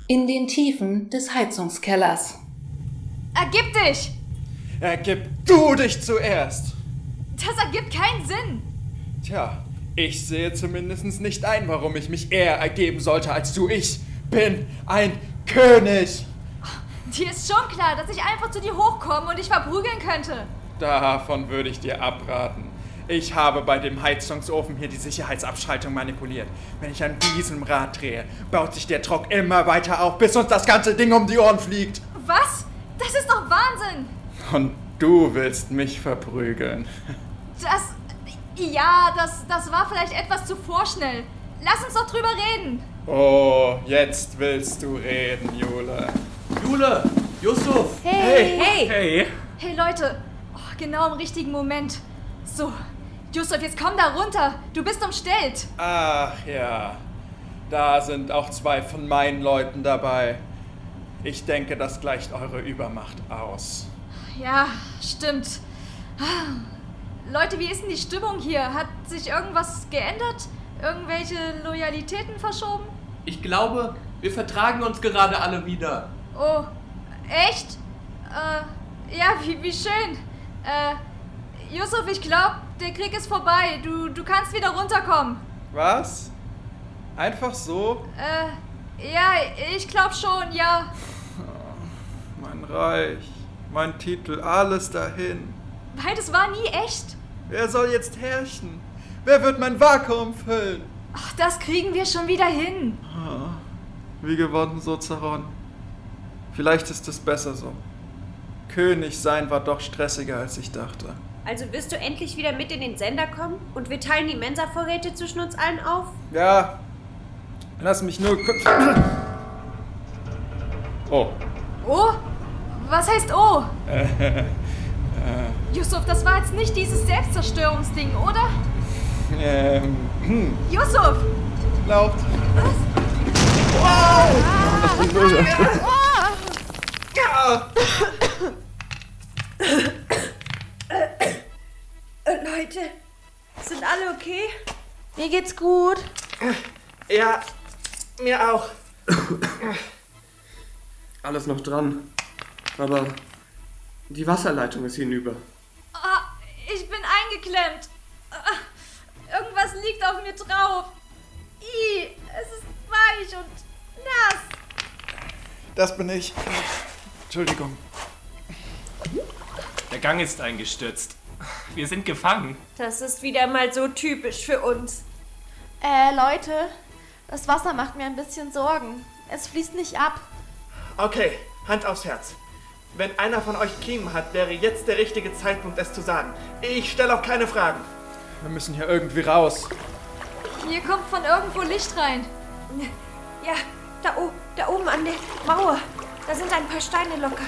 In den Tiefen des Heizungskellers. Ergib dich! Ergib du dich zuerst! Das ergibt keinen Sinn! Tja, ich sehe zumindest nicht ein, warum ich mich eher ergeben sollte als du. Ich bin ein König! Dir ist schon klar, dass ich einfach zu dir hochkommen und dich verprügeln könnte. Davon würde ich dir abraten. Ich habe bei dem Heizungsofen hier die Sicherheitsabschaltung manipuliert. Wenn ich an diesem Rad drehe, baut sich der Druck immer weiter auf, bis uns das ganze Ding um die Ohren fliegt. Was? Das ist doch Wahnsinn! Und du willst mich verprügeln. Das. Ja, das, das war vielleicht etwas zu vorschnell. Lass uns doch drüber reden. Oh, jetzt willst du reden, Jule. Jule! Yusuf! Hey! Hey! Hey! Hey Leute! Oh, genau im richtigen Moment. So, Yusuf, jetzt komm da runter. Du bist umstellt. Ach ja, da sind auch zwei von meinen Leuten dabei. Ich denke, das gleicht eure Übermacht aus. Ja, stimmt. Leute, wie ist denn die Stimmung hier? Hat sich irgendwas geändert? Irgendwelche Loyalitäten verschoben? Ich glaube, wir vertragen uns gerade alle wieder. Oh, echt? Äh, ja, wie, wie schön. Äh, Yusuf, ich glaube, der Krieg ist vorbei. Du, du kannst wieder runterkommen. Was? Einfach so? Äh, ja, ich glaube schon, ja. Mein Reich, mein Titel, alles dahin. Beides war nie echt. Wer soll jetzt herrschen? Wer wird mein Vakuum füllen? Ach, das kriegen wir schon wieder hin. Ah, Wie gewonnen, so zerronnen. Vielleicht ist es besser so. König sein war doch stressiger, als ich dachte. Also wirst du endlich wieder mit in den Sender kommen und wir teilen die Mensa-Vorräte zwischen uns allen auf? Ja, lass mich nur kurz. Oh. Oh? Was heißt oh? Äh, äh, Yusuf, das war jetzt nicht dieses Selbstzerstörungsding, oder? ähm, hm. Yusuf! Glaubt. Wow! Ja. Leute, sind alle okay? Mir geht's gut. Ja, mir auch. Alles noch dran. Aber die Wasserleitung ist hinüber. Ah, ich bin eingeklemmt. Ah, irgendwas liegt auf mir drauf. I, es ist weich und nass. Das bin ich. Entschuldigung. Der Gang ist eingestürzt. Wir sind gefangen. Das ist wieder mal so typisch für uns. Äh, Leute, das Wasser macht mir ein bisschen Sorgen. Es fließt nicht ab. Okay, Hand aufs Herz. Wenn einer von euch Kiemen hat, wäre jetzt der richtige Zeitpunkt, es zu sagen. Ich stelle auch keine Fragen. Wir müssen hier irgendwie raus. Hier kommt von irgendwo Licht rein. Ja, da, da oben an der Mauer. Da sind ein paar Steine locker.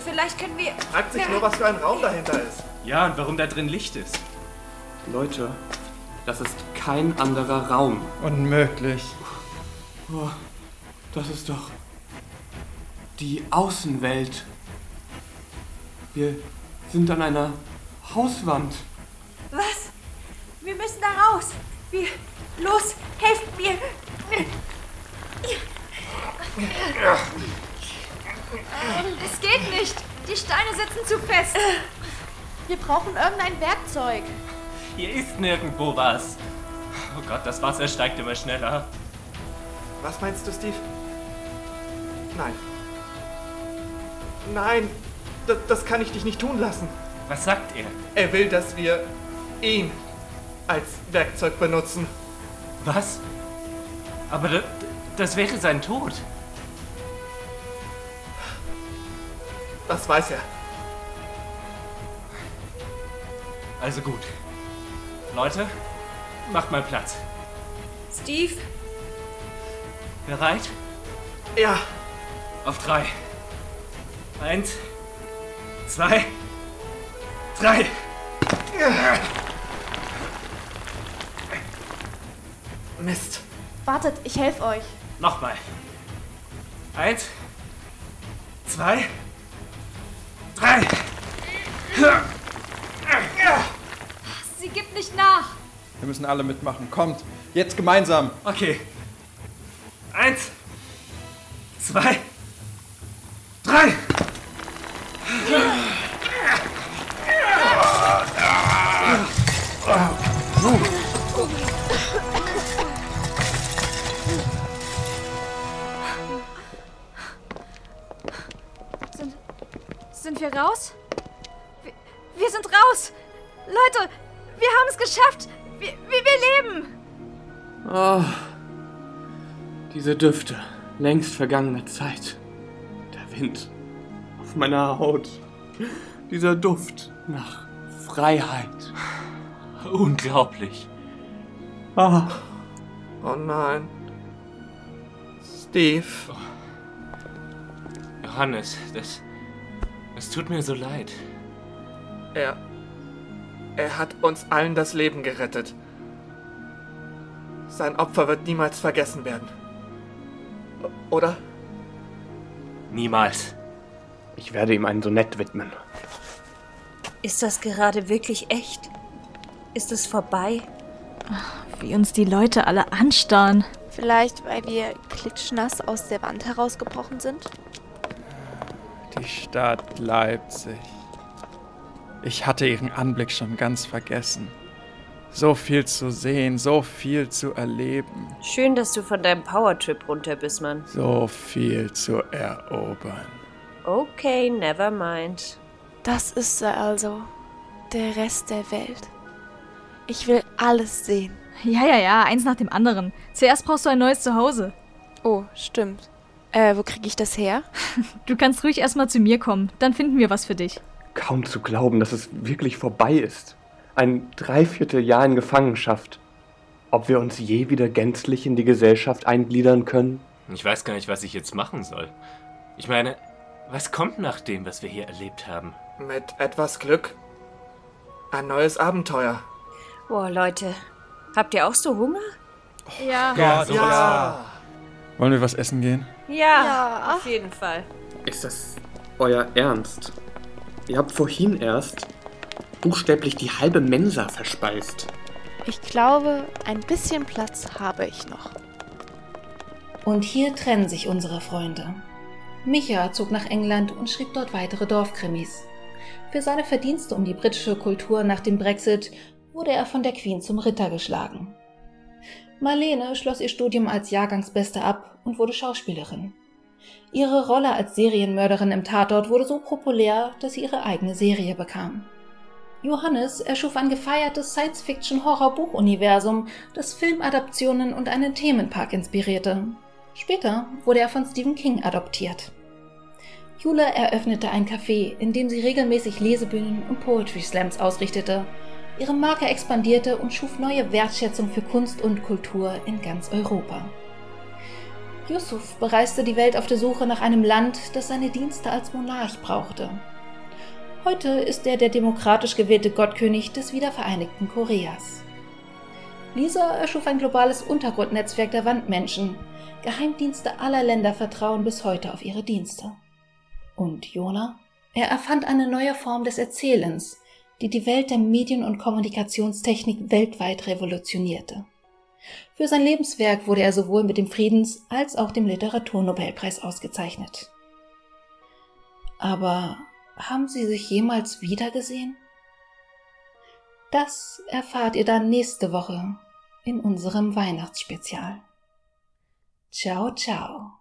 Vielleicht können wir. Fragt sich nur, was für ein Raum dahinter ist. Ja, und warum da drin Licht ist. Leute, das ist kein anderer Raum. Unmöglich. Oh, das ist doch die Außenwelt. Wir sind an einer Hauswand. Was? Wir müssen da raus. Wir. Los, helft mir. Es geht nicht. Die Steine sitzen zu fest. Wir brauchen irgendein Werkzeug. Hier ist nirgendwo was. Oh Gott, das Wasser steigt immer schneller. Was meinst du, Steve? Nein. Nein, das, das kann ich dich nicht tun lassen. Was sagt er? Er will, dass wir ihn als Werkzeug benutzen. Was? Aber das, das wäre sein Tod. Das weiß er. Also gut. Leute, macht mal Platz. Steve, Bereit? Ja. Auf drei. Eins, zwei, drei. Mist. Wartet, ich helfe euch. Nochmal. Eins, zwei, drei. Sie gibt nicht nach. Wir müssen alle mitmachen. Kommt, jetzt gemeinsam. Okay. Eins, zwei, Düfte längst vergangener Zeit. Der Wind auf meiner Haut. Dieser Duft nach Freiheit. Unglaublich. Ah, Oh nein. Steve. Johannes, das. Es tut mir so leid. Er. Er hat uns allen das Leben gerettet. Sein Opfer wird niemals vergessen werden. Oder? Niemals. ich werde ihm ein Sonett widmen. Ist das gerade wirklich echt? Ist es vorbei? Wie uns die Leute alle anstarren. Vielleicht, weil wir klitschnass aus der Wand herausgebrochen sind? Die Stadt Leipzig. Ich hatte ihren Anblick schon ganz vergessen. So viel zu sehen, so viel zu erleben, Schön, dass du von deinem Powertrip runter bist, Mann. so viel zu erobern. Okay, never mind. Das ist er also. Der Rest der Welt. Ich will alles sehen. Ja, ja, ja, eins nach dem anderen. Zuerst brauchst du ein neues Zuhause. Oh, stimmt. Äh, wo kriege ich das her? Du kannst ruhig erstmal zu mir kommen, dann finden wir was für dich. Kaum zu glauben, dass es wirklich vorbei ist. Ein Dreivierteljahr in Gefangenschaft. Ob wir uns je wieder gänzlich in die Gesellschaft eingliedern können? Ich weiß gar nicht, was ich jetzt machen soll. Ich meine, was kommt nach dem, was wir hier erlebt haben? Mit etwas Glück ein neues Abenteuer. Boah, Leute, habt ihr auch so Hunger? Ja. Gott, ja. Wollen wir was essen gehen? Ja, auf jeden Fall. Ist das euer Ernst? Ihr habt vorhin erst buchstäblich die halbe Mensa verspeist. Ich glaube, ein bisschen Platz habe ich noch. Und hier trennen sich unsere Freunde. Micha zog nach England und schrieb dort weitere Dorfkrimis. Für seine Verdienste um die britische Kultur nach dem Brexit wurde er von der Queen zum Ritter geschlagen. Marlene schloss ihr Studium als Jahrgangsbeste ab und wurde Schauspielerin. Ihre Rolle als Serienmörderin im Tatort wurde so populär, dass sie ihre eigene Serie bekam. Johannes erschuf ein gefeiertes Science-Fiction-Horror-Buchuniversum, das Filmadaptionen und einen Themenpark inspirierte. Später wurde er von Stephen King adoptiert. Jule eröffnete ein Café, in dem sie regelmäßig Lesebühnen und Poetry Slams ausrichtete. Ihre Marke expandierte und schuf neue Wertschätzung für Kunst und Kultur in ganz Europa. Yusuf bereiste die Welt auf der Suche nach einem Land, das seine Dienste als Monarch brauchte. Heute ist er der demokratisch gewählte Gottkönig des wiedervereinigten Koreas. Lisa erschuf ein globales Untergrundnetzwerk der Wandmenschen. Geheimdienste aller Länder vertrauen bis heute auf ihre Dienste. Und Jona? Er erfand eine neue Form des Erzählens, die die Welt der Medien- und Kommunikationstechnik weltweit revolutionierte. Für sein Lebenswerk wurde er sowohl mit dem Friedens- als auch dem Literaturnobelpreis ausgezeichnet. Aber haben Sie sich jemals wiedergesehen? Das erfahrt ihr dann nächste Woche in unserem Weihnachtsspezial. Ciao, ciao.